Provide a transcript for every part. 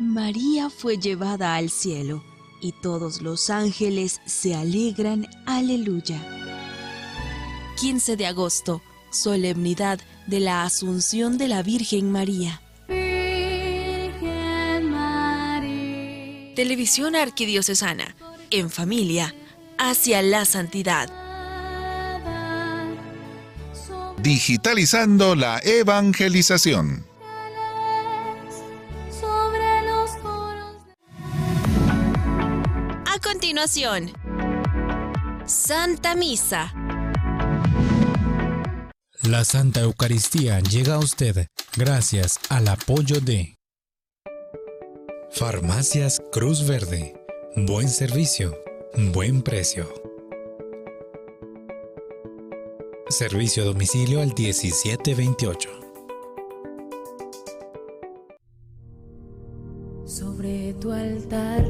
María fue llevada al cielo y todos los ángeles se alegran, aleluya. 15 de agosto, solemnidad de la Asunción de la Virgen María. Televisión Arquidiocesana, en familia, hacia la santidad. Digitalizando la evangelización. Continuación, Santa Misa. La Santa Eucaristía llega a usted gracias al apoyo de Farmacias Cruz Verde. Buen servicio, buen precio. Servicio a domicilio al 1728. Sobre tu altar,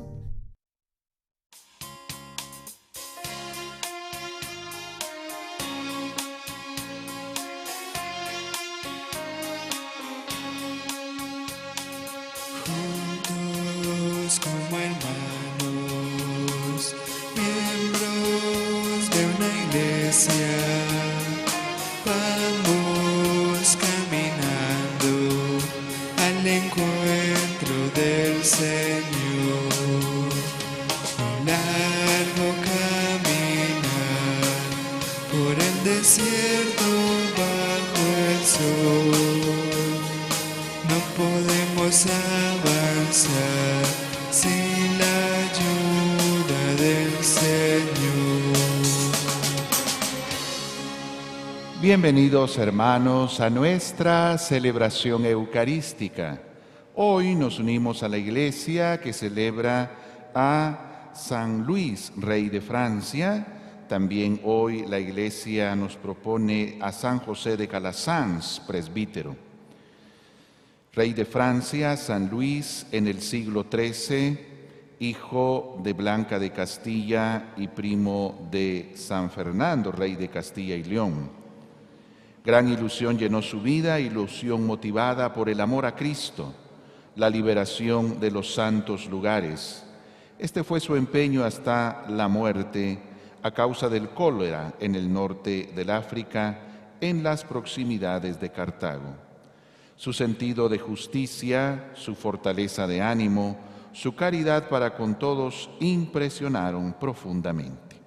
Bienvenidos hermanos a nuestra celebración eucarística. Hoy nos unimos a la iglesia que celebra a San Luis, rey de Francia. También hoy la iglesia nos propone a San José de Calasanz, presbítero. Rey de Francia, San Luis, en el siglo XIII, hijo de Blanca de Castilla y primo de San Fernando, rey de Castilla y León. Gran ilusión llenó su vida, ilusión motivada por el amor a Cristo, la liberación de los santos lugares. Este fue su empeño hasta la muerte a causa del cólera en el norte del África, en las proximidades de Cartago. Su sentido de justicia, su fortaleza de ánimo, su caridad para con todos impresionaron profundamente.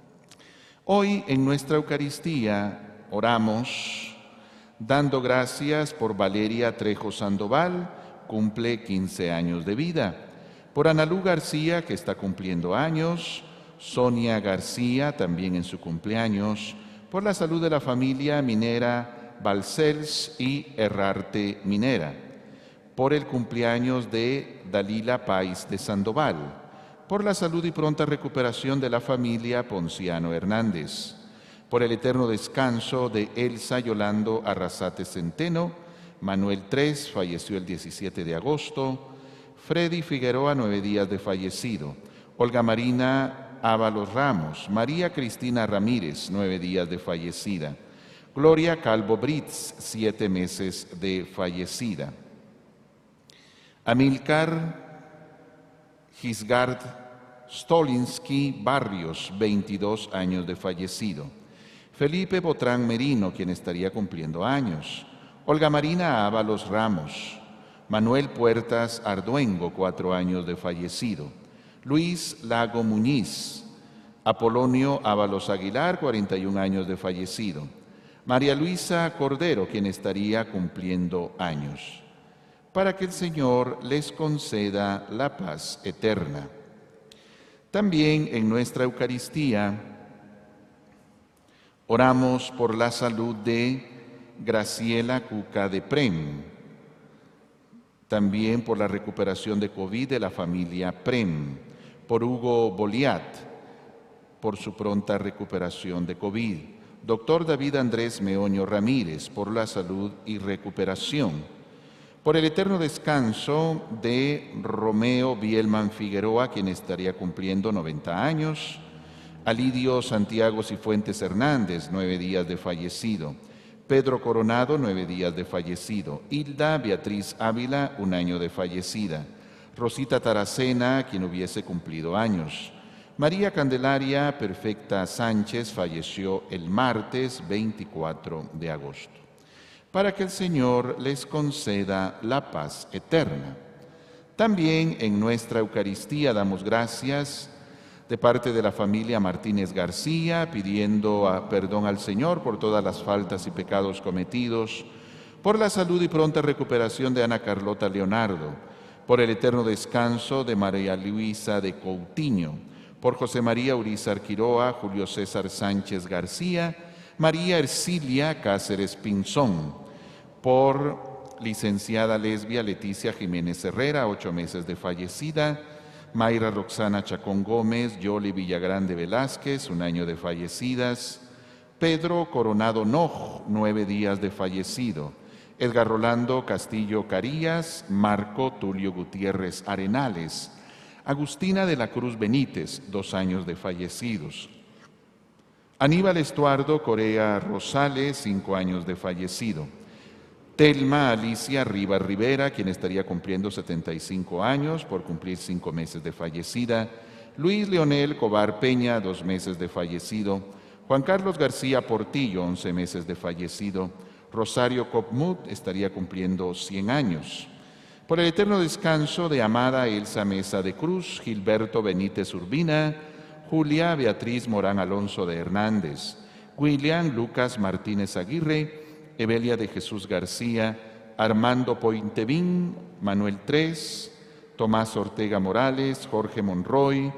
Hoy en nuestra Eucaristía oramos dando gracias por Valeria Trejo Sandoval, cumple 15 años de vida, por Analú García, que está cumpliendo años, Sonia García, también en su cumpleaños, por la salud de la familia minera Balcells y Errarte Minera, por el cumpleaños de Dalila Pais de Sandoval, por la salud y pronta recuperación de la familia Ponciano Hernández, por el eterno descanso de Elsa Yolando Arrasate Centeno, Manuel Tres falleció el 17 de agosto, Freddy Figueroa nueve días de fallecido, Olga Marina Ábalos Ramos, María Cristina Ramírez nueve días de fallecida, Gloria Calvo Brits, siete meses de fallecida. Amilcar Gisgard Stolinsky Barrios, 22 años de fallecido. Felipe Botrán Merino, quien estaría cumpliendo años. Olga Marina Ábalos Ramos. Manuel Puertas Arduengo, cuatro años de fallecido. Luis Lago Muñiz. Apolonio Ábalos Aguilar, 41 años de fallecido. María Luisa Cordero, quien estaría cumpliendo años, para que el Señor les conceda la paz eterna. También en nuestra Eucaristía oramos por la salud de Graciela Cuca de Prem, También por la recuperación de COVID de la familia Prem, por Hugo Boliat, por su pronta recuperación de COVID. Doctor David Andrés Meoño Ramírez, por la salud y recuperación. Por el eterno descanso de Romeo Bielman Figueroa, quien estaría cumpliendo 90 años. Alidio Santiago Cifuentes Hernández, nueve días de fallecido. Pedro Coronado, nueve días de fallecido. Hilda Beatriz Ávila, un año de fallecida. Rosita Taracena, quien hubiese cumplido años. María Candelaria Perfecta Sánchez falleció el martes 24 de agosto. Para que el Señor les conceda la paz eterna. También en nuestra Eucaristía damos gracias de parte de la familia Martínez García, pidiendo perdón al Señor por todas las faltas y pecados cometidos, por la salud y pronta recuperación de Ana Carlota Leonardo, por el eterno descanso de María Luisa de Coutinho, por José María Urizar Quiroa, Julio César Sánchez García, María Ercilia Cáceres Pinzón, por licenciada lesbia Leticia Jiménez Herrera, ocho meses de fallecida, Mayra Roxana Chacón Gómez, Yoli Villagrande Velázquez, un año de fallecidas, Pedro Coronado Noj, nueve días de fallecido, Edgar Rolando Castillo Carías, Marco Tulio Gutiérrez Arenales, Agustina de la Cruz Benítez, dos años de fallecidos, Aníbal Estuardo Corea Rosales, cinco años de fallecido, Telma Alicia Rivas Rivera, quien estaría cumpliendo 75 años por cumplir cinco meses de fallecida. Luis Leonel Cobar Peña, dos meses de fallecido. Juan Carlos García Portillo, 11 meses de fallecido. Rosario Copmut estaría cumpliendo 100 años. Por el eterno descanso de Amada Elsa Mesa de Cruz, Gilberto Benítez Urbina, Julia Beatriz Morán Alonso de Hernández, William Lucas Martínez Aguirre, Evelia de Jesús García, Armando Pointevín, Manuel Tres, Tomás Ortega Morales, Jorge Monroy,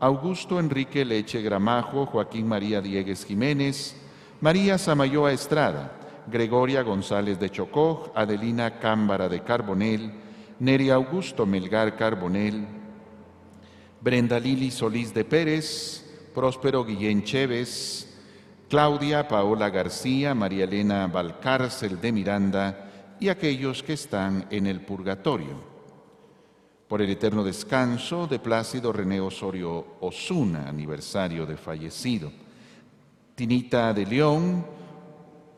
Augusto Enrique Leche Gramajo, Joaquín María Diegues Jiménez, María Samayoa Estrada, Gregoria González de Chocó, Adelina Cámbara de Carbonel, Neri Augusto Melgar Carbonel, Brenda Lili Solís de Pérez, Próspero Guillén Chévez, Claudia Paola García, María Elena Valcárcel de Miranda y aquellos que están en el purgatorio. Por el eterno descanso de Plácido René Osorio Osuna, aniversario de fallecido. Tinita de León,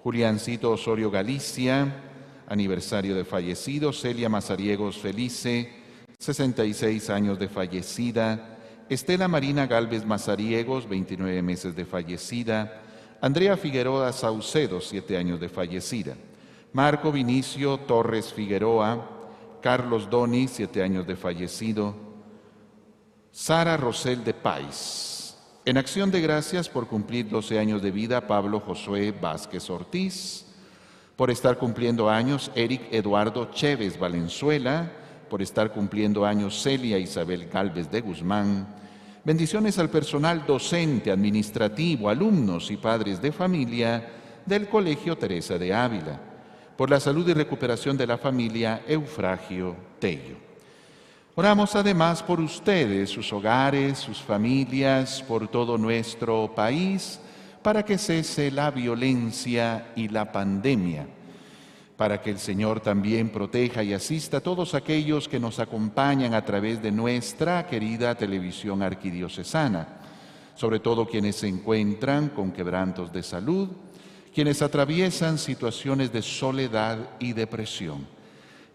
Juliancito Osorio Galicia, aniversario de fallecido. Celia Mazariegos Felice, 66 años de fallecida. Estela Marina Galvez Mazariegos, 29 meses de fallecida. Andrea Figueroa Saucedo, siete años de fallecida. Marco Vinicio Torres Figueroa, Carlos Doni, siete años de fallecido. Sara Rosel de Pais. En acción de gracias por cumplir 12 años de vida, Pablo Josué Vázquez Ortiz. Por estar cumpliendo años, Eric Eduardo Chévez Valenzuela. Por estar cumpliendo años, Celia Isabel Galvez de Guzmán. Bendiciones al personal docente, administrativo, alumnos y padres de familia del Colegio Teresa de Ávila. Por la salud y recuperación de la familia Eufragio Tello. Oramos además por ustedes, sus hogares, sus familias, por todo nuestro país, para que cese la violencia y la pandemia para que el Señor también proteja y asista a todos aquellos que nos acompañan a través de nuestra querida televisión arquidiocesana, sobre todo quienes se encuentran con quebrantos de salud, quienes atraviesan situaciones de soledad y depresión,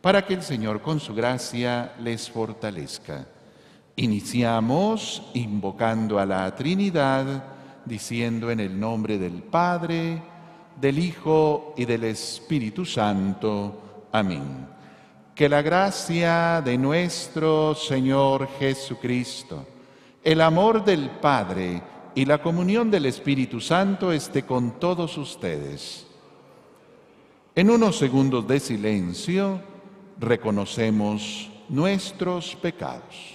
para que el Señor con su gracia les fortalezca. Iniciamos invocando a la Trinidad, diciendo en el nombre del Padre, del Hijo y del Espíritu Santo. Amén. Que la gracia de nuestro Señor Jesucristo, el amor del Padre y la comunión del Espíritu Santo esté con todos ustedes. En unos segundos de silencio reconocemos nuestros pecados.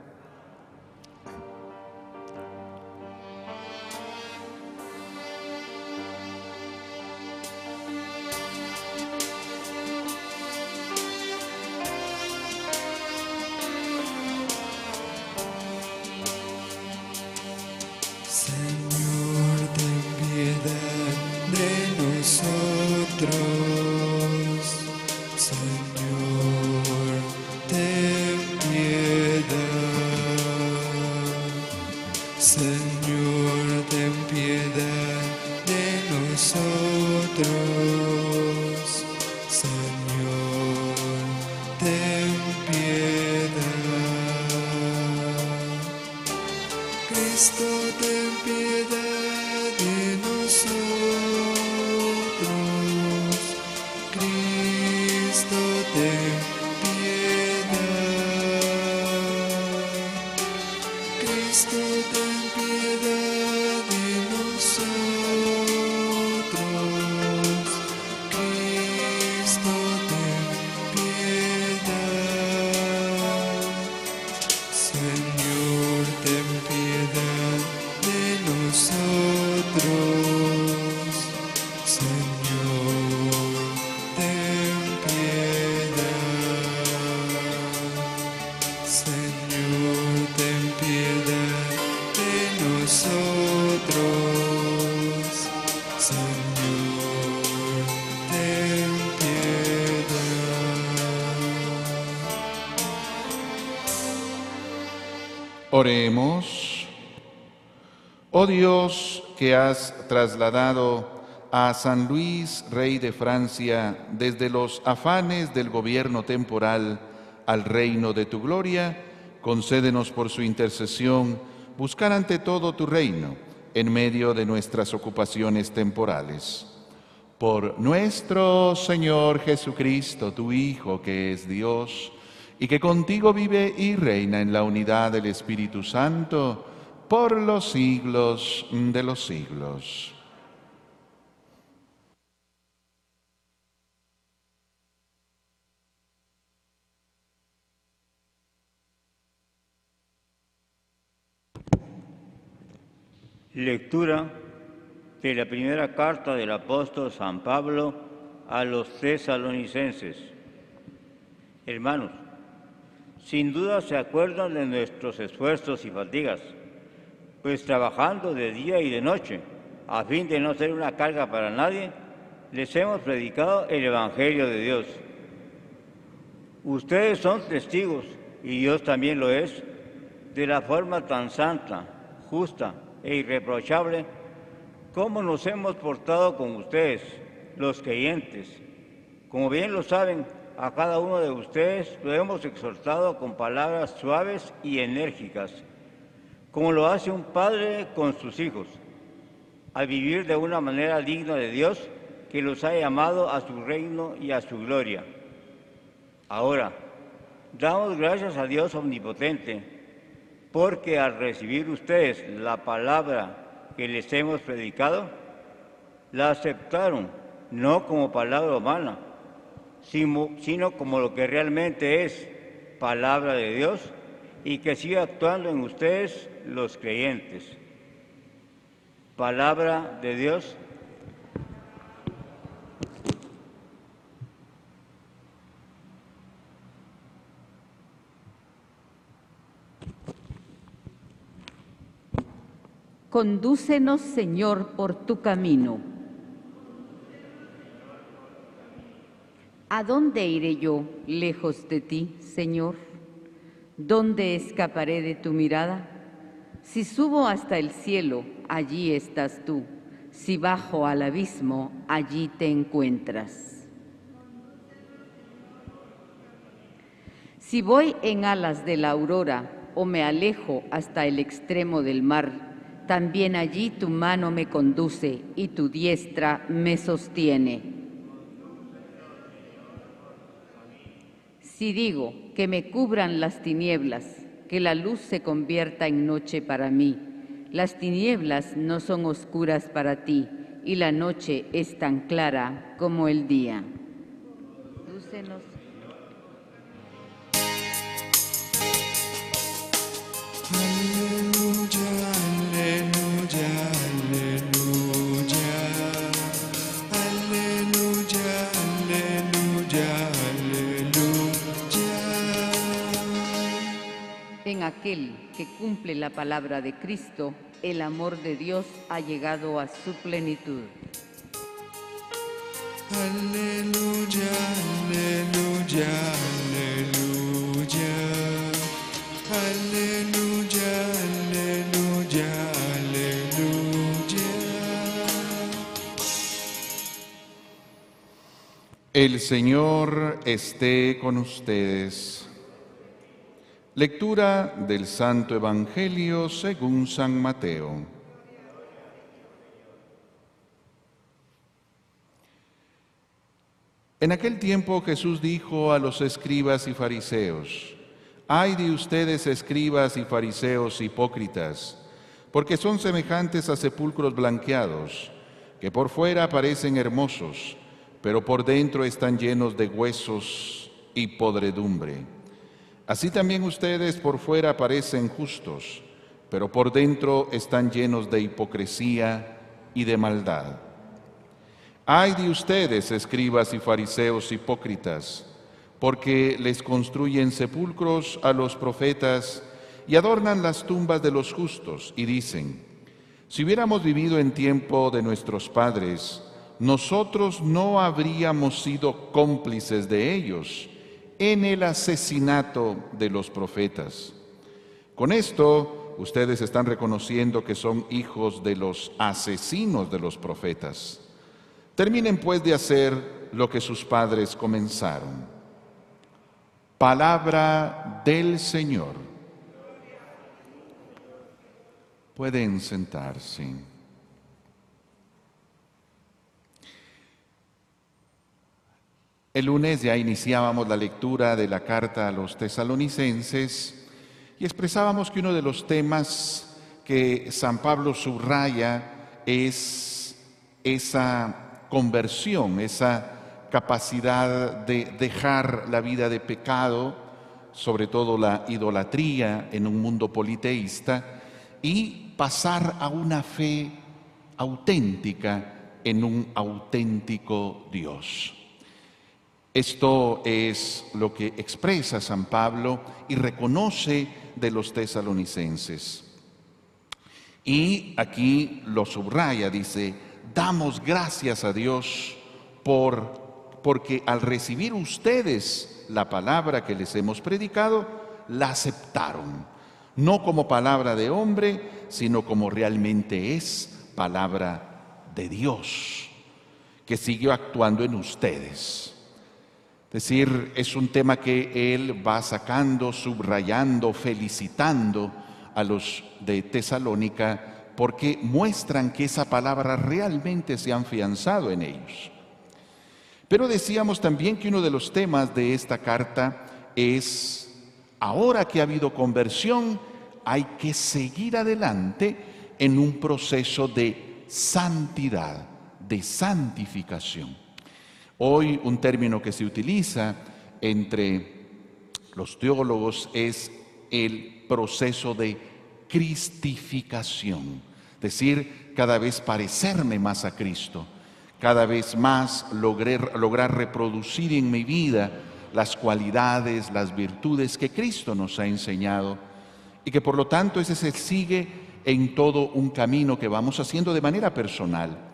Oremos. Oh Dios, que has trasladado a San Luis, rey de Francia, desde los afanes del gobierno temporal al reino de tu gloria, concédenos por su intercesión buscar ante todo tu reino en medio de nuestras ocupaciones temporales. Por nuestro Señor Jesucristo, tu Hijo, que es Dios, y que contigo vive y reina en la unidad del Espíritu Santo por los siglos de los siglos. Lectura de la primera carta del apóstol San Pablo a los tesalonicenses. Hermanos, sin duda se acuerdan de nuestros esfuerzos y fatigas, pues trabajando de día y de noche, a fin de no ser una carga para nadie, les hemos predicado el Evangelio de Dios. Ustedes son testigos, y Dios también lo es, de la forma tan santa, justa e irreprochable como nos hemos portado con ustedes, los creyentes. Como bien lo saben, a cada uno de ustedes lo hemos exhortado con palabras suaves y enérgicas, como lo hace un padre con sus hijos, a vivir de una manera digna de Dios que los ha llamado a su reino y a su gloria. Ahora, damos gracias a Dios omnipotente, porque al recibir ustedes la palabra que les hemos predicado, la aceptaron no como palabra humana, sino como lo que realmente es palabra de Dios y que sigue actuando en ustedes los creyentes. Palabra de Dios. Condúcenos, Señor, por tu camino ¿A dónde iré yo lejos de ti, Señor? ¿Dónde escaparé de tu mirada? Si subo hasta el cielo, allí estás tú. Si bajo al abismo, allí te encuentras. Si voy en alas de la aurora o me alejo hasta el extremo del mar, también allí tu mano me conduce y tu diestra me sostiene. Si digo que me cubran las tinieblas, que la luz se convierta en noche para mí, las tinieblas no son oscuras para ti y la noche es tan clara como el día. En aquel que cumple la palabra de Cristo, el amor de Dios ha llegado a su plenitud. Aleluya, aleluya, aleluya. Aleluya, aleluya, aleluya. El Señor esté con ustedes. Lectura del Santo Evangelio según San Mateo. En aquel tiempo Jesús dijo a los escribas y fariseos, Ay de ustedes escribas y fariseos hipócritas, porque son semejantes a sepulcros blanqueados, que por fuera parecen hermosos, pero por dentro están llenos de huesos y podredumbre. Así también ustedes por fuera parecen justos, pero por dentro están llenos de hipocresía y de maldad. Ay de ustedes, escribas y fariseos hipócritas, porque les construyen sepulcros a los profetas y adornan las tumbas de los justos, y dicen, si hubiéramos vivido en tiempo de nuestros padres, nosotros no habríamos sido cómplices de ellos en el asesinato de los profetas. Con esto, ustedes están reconociendo que son hijos de los asesinos de los profetas. Terminen pues de hacer lo que sus padres comenzaron. Palabra del Señor. Pueden sentarse. El lunes ya iniciábamos la lectura de la carta a los tesalonicenses y expresábamos que uno de los temas que San Pablo subraya es esa conversión, esa capacidad de dejar la vida de pecado, sobre todo la idolatría en un mundo politeísta, y pasar a una fe auténtica en un auténtico Dios. Esto es lo que expresa San Pablo y reconoce de los tesalonicenses. Y aquí lo subraya, dice, damos gracias a Dios por porque al recibir ustedes la palabra que les hemos predicado, la aceptaron, no como palabra de hombre, sino como realmente es palabra de Dios, que siguió actuando en ustedes. Decir, es un tema que él va sacando, subrayando, felicitando a los de Tesalónica, porque muestran que esa palabra realmente se ha afianzado en ellos. Pero decíamos también que uno de los temas de esta carta es, ahora que ha habido conversión, hay que seguir adelante en un proceso de santidad, de santificación. Hoy un término que se utiliza entre los teólogos es el proceso de cristificación, decir, cada vez parecerme más a Cristo cada vez más lograr reproducir en mi vida las cualidades, las virtudes que Cristo nos ha enseñado y que por lo tanto ese se sigue en todo un camino que vamos haciendo de manera personal.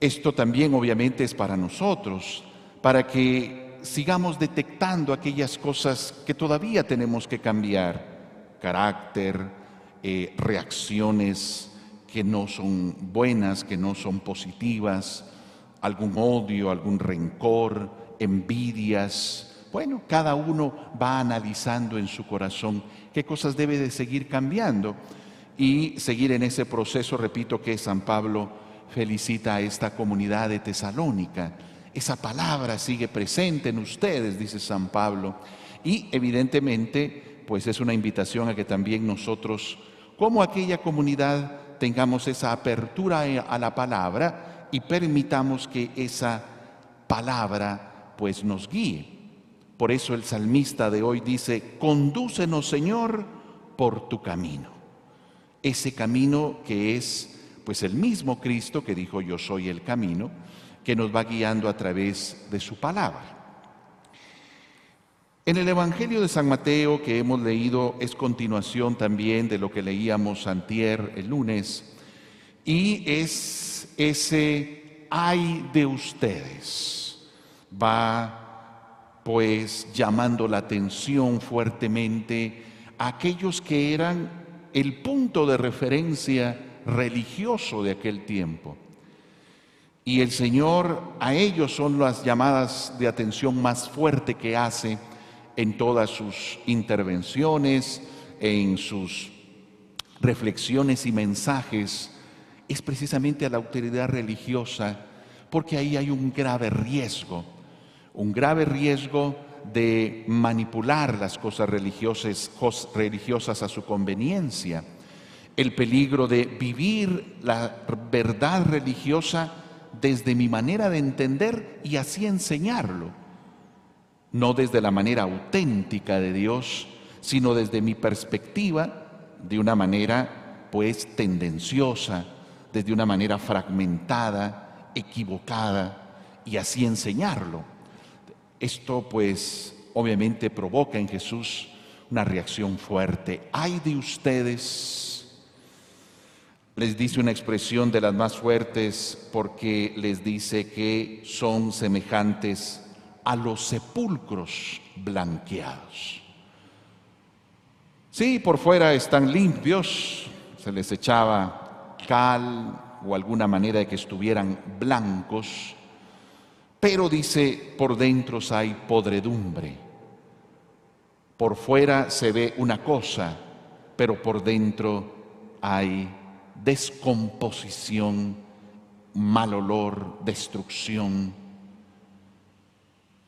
Esto también obviamente es para nosotros, para que sigamos detectando aquellas cosas que todavía tenemos que cambiar, carácter, eh, reacciones que no son buenas, que no son positivas, algún odio, algún rencor, envidias. Bueno, cada uno va analizando en su corazón qué cosas debe de seguir cambiando y seguir en ese proceso, repito, que San Pablo felicita a esta comunidad de Tesalónica. Esa palabra sigue presente en ustedes, dice San Pablo, y evidentemente, pues es una invitación a que también nosotros, como aquella comunidad, tengamos esa apertura a la palabra y permitamos que esa palabra pues nos guíe. Por eso el salmista de hoy dice, condúcenos Señor por tu camino. Ese camino que es pues el mismo Cristo que dijo yo soy el camino, que nos va guiando a través de su palabra. En el Evangelio de San Mateo que hemos leído es continuación también de lo que leíamos antier el lunes y es ese ay de ustedes. Va pues llamando la atención fuertemente a aquellos que eran el punto de referencia religioso de aquel tiempo. Y el Señor a ellos son las llamadas de atención más fuerte que hace en todas sus intervenciones, en sus reflexiones y mensajes, es precisamente a la autoridad religiosa, porque ahí hay un grave riesgo, un grave riesgo de manipular las cosas religiosas, religiosas a su conveniencia, el peligro de vivir la verdad religiosa desde mi manera de entender y así enseñarlo no desde la manera auténtica de Dios, sino desde mi perspectiva, de una manera pues tendenciosa, desde una manera fragmentada, equivocada, y así enseñarlo. Esto pues obviamente provoca en Jesús una reacción fuerte. Ay de ustedes, les dice una expresión de las más fuertes porque les dice que son semejantes a los sepulcros blanqueados. Sí, por fuera están limpios, se les echaba cal o alguna manera de que estuvieran blancos, pero dice, por dentro hay podredumbre. Por fuera se ve una cosa, pero por dentro hay descomposición, mal olor, destrucción.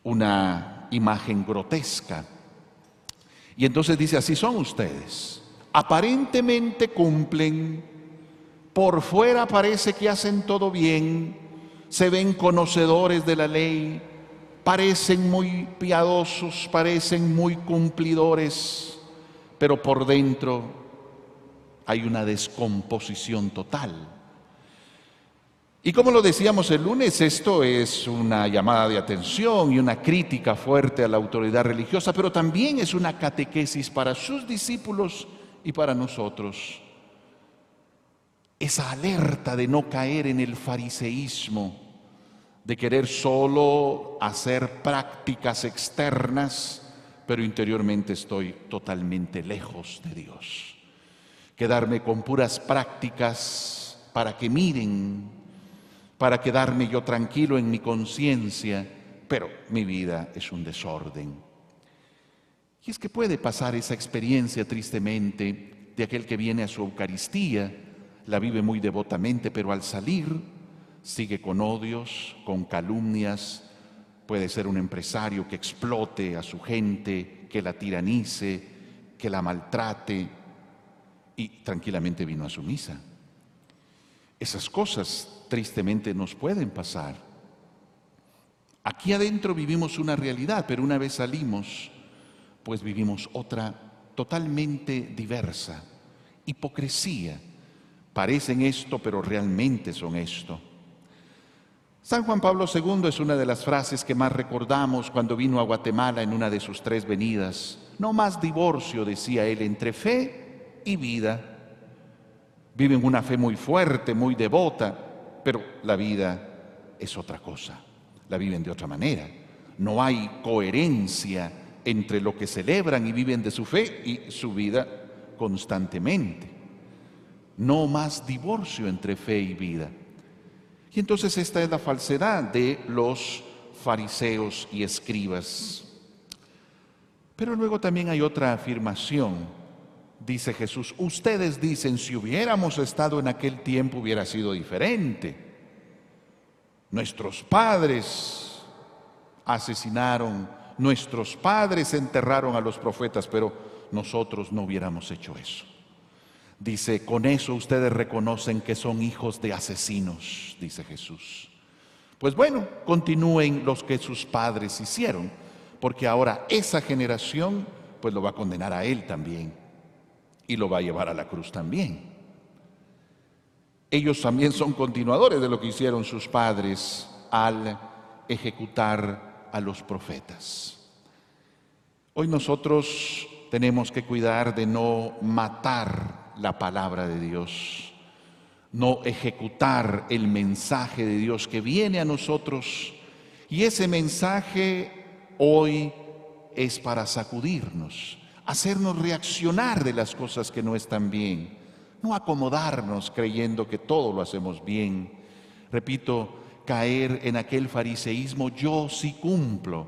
Una imagen grotesca. Y entonces dice, así son ustedes. Aparentemente cumplen, por fuera parece que hacen todo bien, se ven conocedores de la ley, parecen muy piadosos, parecen muy cumplidores, pero por dentro hay una descomposición total. Y como lo decíamos el lunes, esto es una llamada de atención y una crítica fuerte a la autoridad religiosa, pero también es una catequesis para sus discípulos y para nosotros. Esa alerta de no caer en el fariseísmo, de querer solo hacer prácticas externas, pero interiormente estoy totalmente lejos de Dios. Quedarme con puras prácticas para que miren para quedarme yo tranquilo en mi conciencia, pero mi vida es un desorden. Y es que puede pasar esa experiencia tristemente de aquel que viene a su Eucaristía, la vive muy devotamente, pero al salir sigue con odios, con calumnias, puede ser un empresario que explote a su gente, que la tiranice, que la maltrate y tranquilamente vino a su misa. Esas cosas tristemente nos pueden pasar. Aquí adentro vivimos una realidad, pero una vez salimos, pues vivimos otra totalmente diversa. Hipocresía. Parecen esto, pero realmente son esto. San Juan Pablo II es una de las frases que más recordamos cuando vino a Guatemala en una de sus tres venidas. No más divorcio, decía él, entre fe y vida. Viven una fe muy fuerte, muy devota, pero la vida es otra cosa, la viven de otra manera. No hay coherencia entre lo que celebran y viven de su fe y su vida constantemente. No más divorcio entre fe y vida. Y entonces esta es la falsedad de los fariseos y escribas. Pero luego también hay otra afirmación. Dice Jesús, ustedes dicen, si hubiéramos estado en aquel tiempo hubiera sido diferente. Nuestros padres asesinaron, nuestros padres enterraron a los profetas, pero nosotros no hubiéramos hecho eso. Dice, con eso ustedes reconocen que son hijos de asesinos, dice Jesús. Pues bueno, continúen los que sus padres hicieron, porque ahora esa generación pues lo va a condenar a él también y lo va a llevar a la cruz también. Ellos también son continuadores de lo que hicieron sus padres al ejecutar a los profetas. Hoy nosotros tenemos que cuidar de no matar la palabra de Dios no ejecutar el mensaje de Dios que viene a nosotros. Y ese mensaje hoy es para sacudirnos, hacernos reaccionar de las cosas que no están bien, no acomodarnos creyendo que todo lo hacemos bien. Repito, caer en aquel fariseísmo, yo sí cumplo,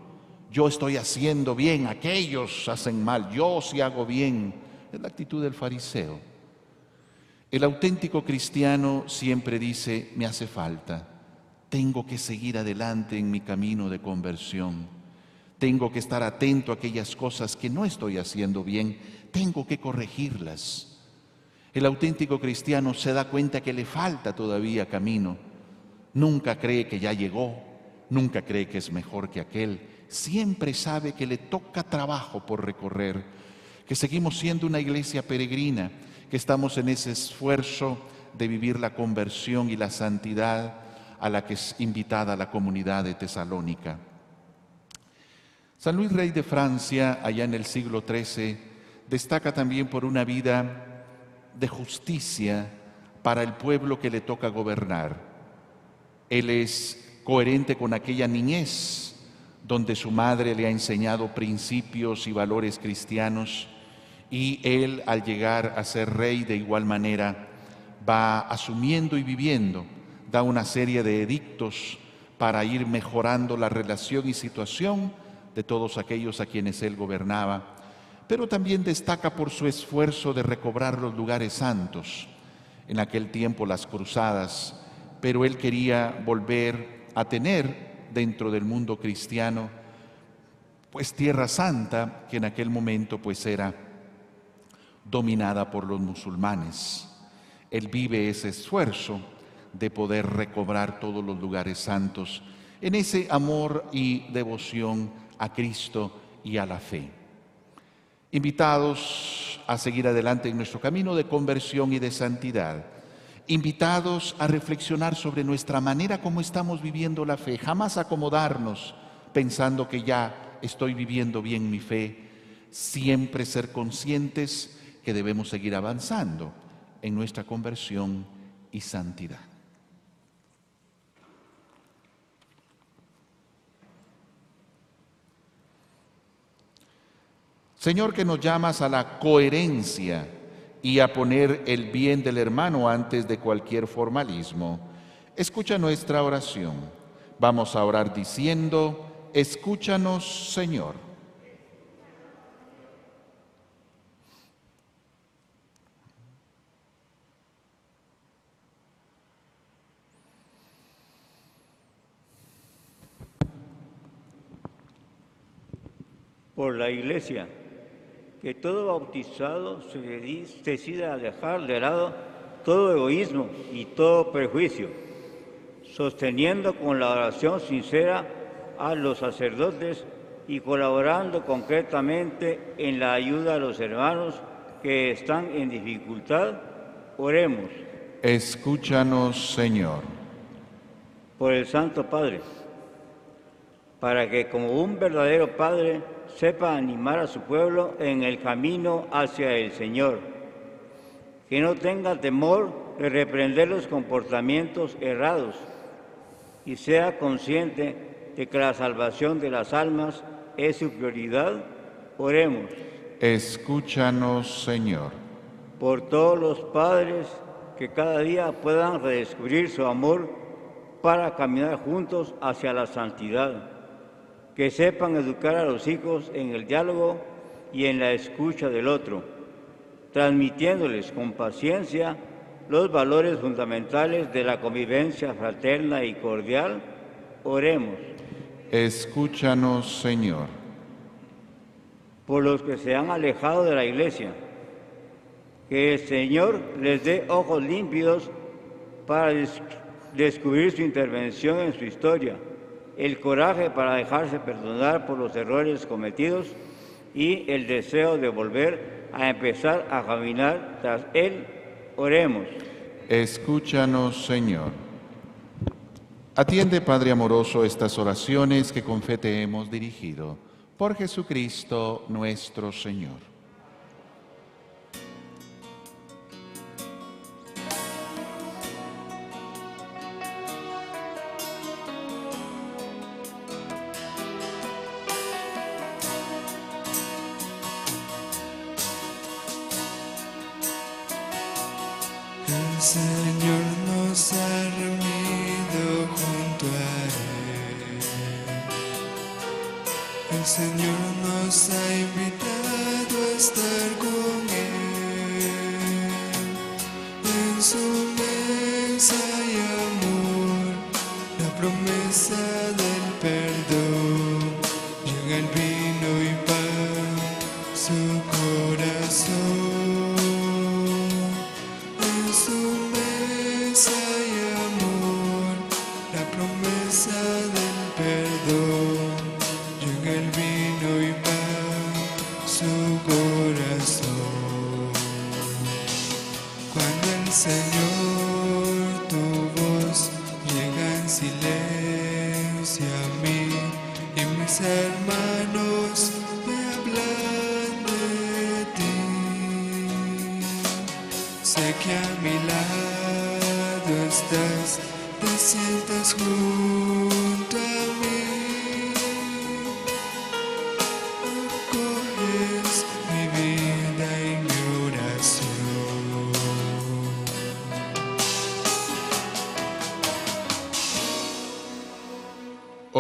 yo estoy haciendo bien, aquellos hacen mal, yo sí hago bien. Es la actitud del fariseo. El auténtico cristiano siempre dice, me hace falta, tengo que seguir adelante en mi camino de conversión, tengo que estar atento a aquellas cosas que no estoy haciendo bien, tengo que corregirlas. El auténtico cristiano se da cuenta que le falta todavía camino, nunca cree que ya llegó, nunca cree que es mejor que aquel, siempre sabe que le toca trabajo por recorrer, que seguimos siendo una iglesia peregrina que estamos en ese esfuerzo de vivir la conversión y la santidad a la que es invitada la comunidad de Tesalónica. San Luis Rey de Francia, allá en el siglo XIII, destaca también por una vida de justicia para el pueblo que le toca gobernar. Él es coherente con aquella niñez donde su madre le ha enseñado principios y valores cristianos y él al llegar a ser rey de igual manera va asumiendo y viviendo, da una serie de edictos para ir mejorando la relación y situación de todos aquellos a quienes él gobernaba, pero también destaca por su esfuerzo de recobrar los lugares santos, en aquel tiempo las cruzadas, pero él quería volver a tener dentro del mundo cristiano pues tierra santa que en aquel momento pues era dominada por los musulmanes. Él vive ese esfuerzo de poder recobrar todos los lugares santos en ese amor y devoción a Cristo y a la fe. Invitados a seguir adelante en nuestro camino de conversión y de santidad, invitados a reflexionar sobre nuestra manera como estamos viviendo la fe, jamás acomodarnos pensando que ya estoy viviendo bien mi fe, siempre ser conscientes que debemos seguir avanzando en nuestra conversión y santidad. Señor, que nos llamas a la coherencia y a poner el bien del hermano antes de cualquier formalismo, escucha nuestra oración. Vamos a orar diciendo, escúchanos, Señor. por la Iglesia, que todo bautizado se decida a dejar de lado todo egoísmo y todo prejuicio, sosteniendo con la oración sincera a los sacerdotes y colaborando concretamente en la ayuda a los hermanos que están en dificultad, oremos. Escúchanos, Señor. Por el Santo Padre, para que como un verdadero Padre sepa animar a su pueblo en el camino hacia el Señor, que no tenga temor de reprender los comportamientos errados y sea consciente de que la salvación de las almas es su prioridad, oremos. Escúchanos, Señor. por todos los padres que cada día puedan redescubrir su amor para caminar juntos hacia la santidad, que sepan educar a los hijos en el diálogo y en la escucha del otro, transmitiéndoles con paciencia los valores fundamentales de la convivencia fraterna y cordial, oremos Escúchanos, Señor. por los que se han alejado de la iglesia. Que el Señor les dé ojos límpidos para des- descubrir su intervención en su historia, el coraje para dejarse perdonar por los errores cometidos y el deseo de volver a empezar a caminar tras Él. Oremos. Escúchanos, Señor. Atiende, Padre amoroso, estas oraciones que con fe te hemos dirigido. Por Jesucristo nuestro Señor.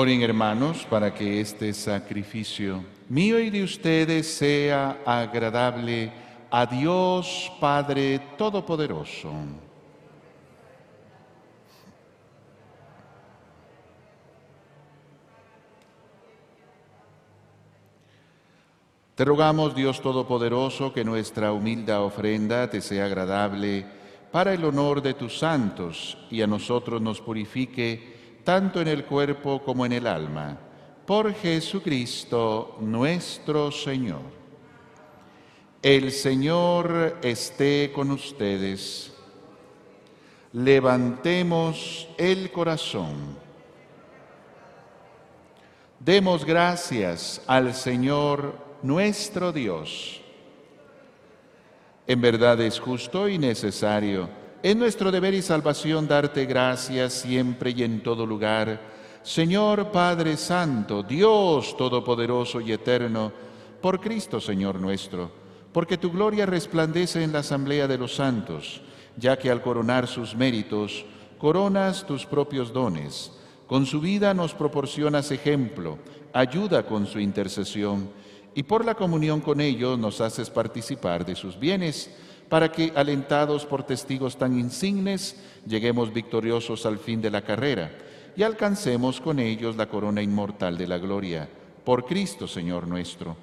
Hermanos para que este sacrificio mío y de ustedes sea agradable a Dios Padre Todopoderoso. Te rogamos, Dios Todopoderoso, que nuestra humilde ofrenda te sea agradable para el honor de tus santos y a nosotros nos purifique tanto en el cuerpo como en el alma. Por Jesucristo nuestro Señor. El Señor esté con ustedes. Levantemos el corazón. Demos gracias al Señor nuestro Dios. En verdad es justo y necesario, es nuestro deber y salvación darte gracias siempre y en todo lugar. Señor Padre Santo, Dios Todopoderoso y Eterno, por Cristo Señor nuestro, porque tu gloria resplandece en la asamblea de los santos, ya que al coronar sus méritos, coronas tus propios dones. Con su vida nos proporcionas ejemplo, ayuda con su intercesión, y por la comunión con ellos nos haces participar de sus bienes, para que, alentados por testigos tan insignes, lleguemos victoriosos al fin de la carrera y alcancemos con ellos la corona inmortal de la gloria, por Cristo Señor nuestro.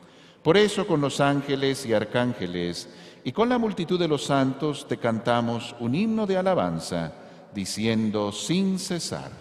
Por eso con los ángeles y arcángeles y con la multitud de los santos te cantamos un himno de alabanza, diciendo sin cesar.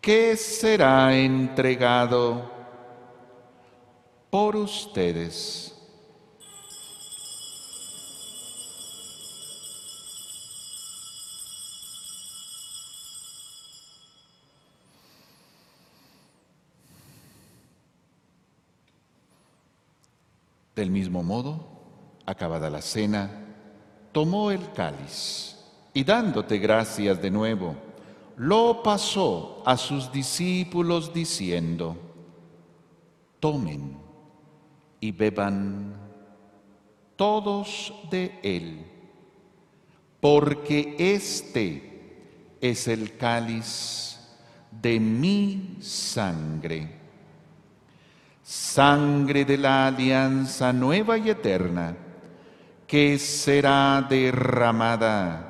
que será entregado por ustedes. Del mismo modo, acabada la cena, tomó el cáliz y dándote gracias de nuevo, lo pasó a sus discípulos diciendo, tomen y beban todos de él, porque este es el cáliz de mi sangre, sangre de la alianza nueva y eterna, que será derramada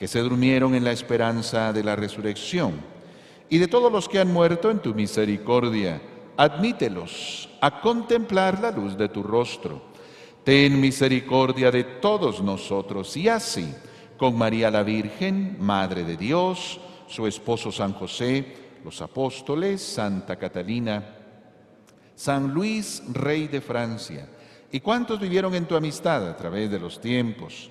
que se durmieron en la esperanza de la resurrección, y de todos los que han muerto en tu misericordia, admítelos a contemplar la luz de tu rostro. Ten misericordia de todos nosotros, y así, con María la Virgen, Madre de Dios, su esposo San José, los apóstoles, Santa Catalina, San Luis, Rey de Francia, y cuantos vivieron en tu amistad a través de los tiempos,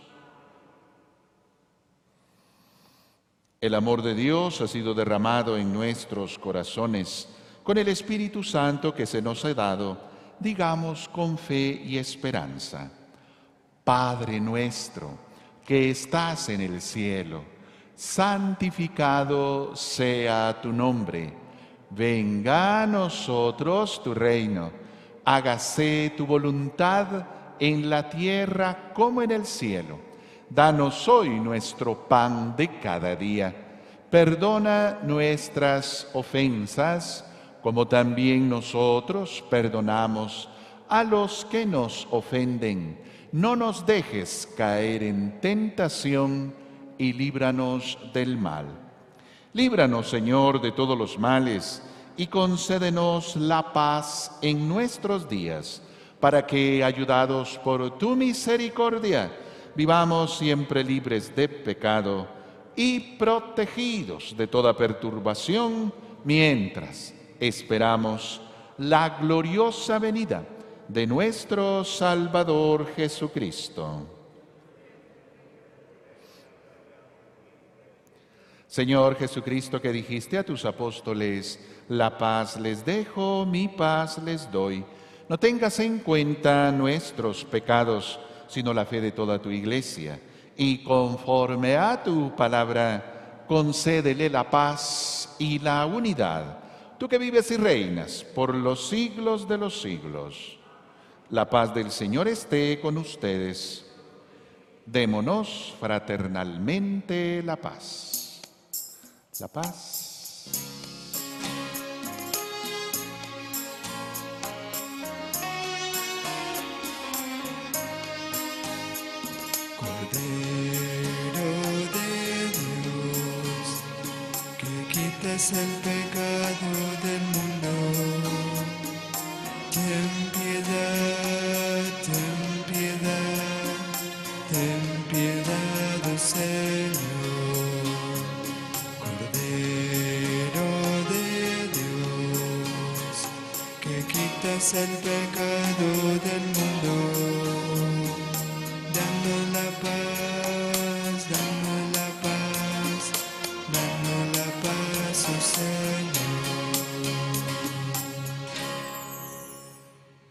El amor de Dios ha sido derramado en nuestros corazones con el Espíritu Santo que se nos ha dado, digamos con fe y esperanza. Padre nuestro, que estás en el cielo, santificado sea tu nombre. Venga a nosotros tu reino. Hágase tu voluntad en la tierra como en el cielo. Danos hoy nuestro pan de cada día. Perdona nuestras ofensas como también nosotros perdonamos a los que nos ofenden. No nos dejes caer en tentación y líbranos del mal. Líbranos, Señor, de todos los males y concédenos la paz en nuestros días, para que, ayudados por tu misericordia, vivamos siempre libres de pecado y protegidos de toda perturbación, mientras esperamos la gloriosa venida de nuestro Salvador Jesucristo. Señor Jesucristo, que dijiste a tus apóstoles, la paz les dejo, mi paz les doy. No tengas en cuenta nuestros pecados, sino la fe de toda tu iglesia. Y conforme a tu palabra, concédele la paz y la unidad tú que vives y reinas por los siglos de los siglos. La paz del Señor esté con ustedes. Démonos fraternalmente la paz. La paz. Cordero de Dios, que quitas el pecado del mundo, ten piedad, ten piedad, ten piedad, oh Señor. Cordero de Dios, que quitas el pecado del mundo,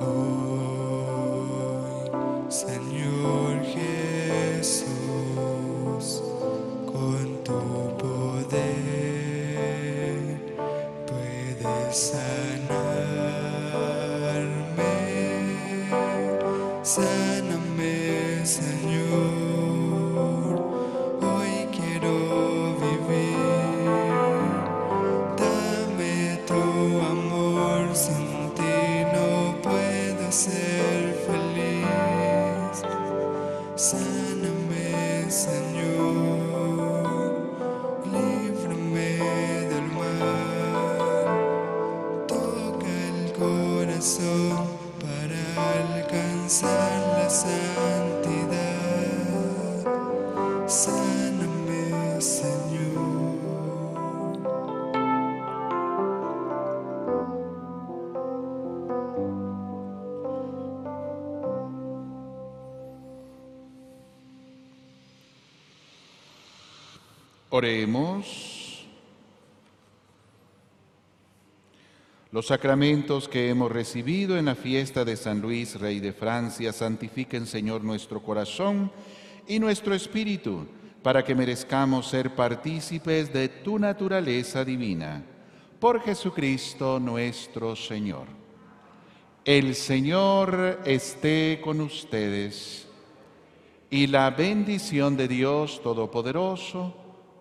Oh, hoy, Señor. Oremos. Los sacramentos que hemos recibido en la fiesta de San Luis, Rey de Francia, santifiquen, Señor, nuestro corazón y nuestro espíritu, para que merezcamos ser partícipes de tu naturaleza divina. Por Jesucristo nuestro Señor. El Señor esté con ustedes y la bendición de Dios Todopoderoso,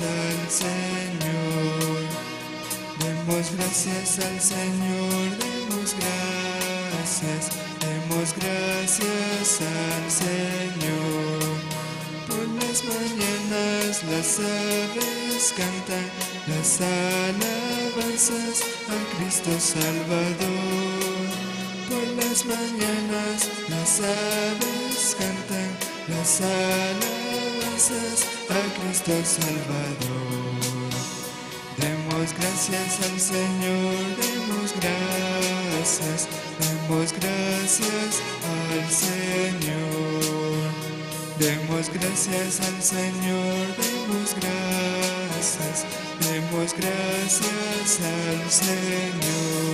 Gracias al Señor. Demos gracias al Señor, demos gracias, demos gracias al Señor. Por las mañanas las aves cantan las alabanzas a Cristo Salvador. Por las mañanas las aves cantan las alabanzas a Cristo Salvador. Demos gracias al Señor, demos gracias, demos gracias al Señor. Demos gracias al Señor, demos gracias, demos gracias al Señor.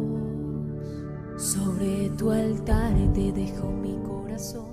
Sobre tu altar te dejo mi corazón.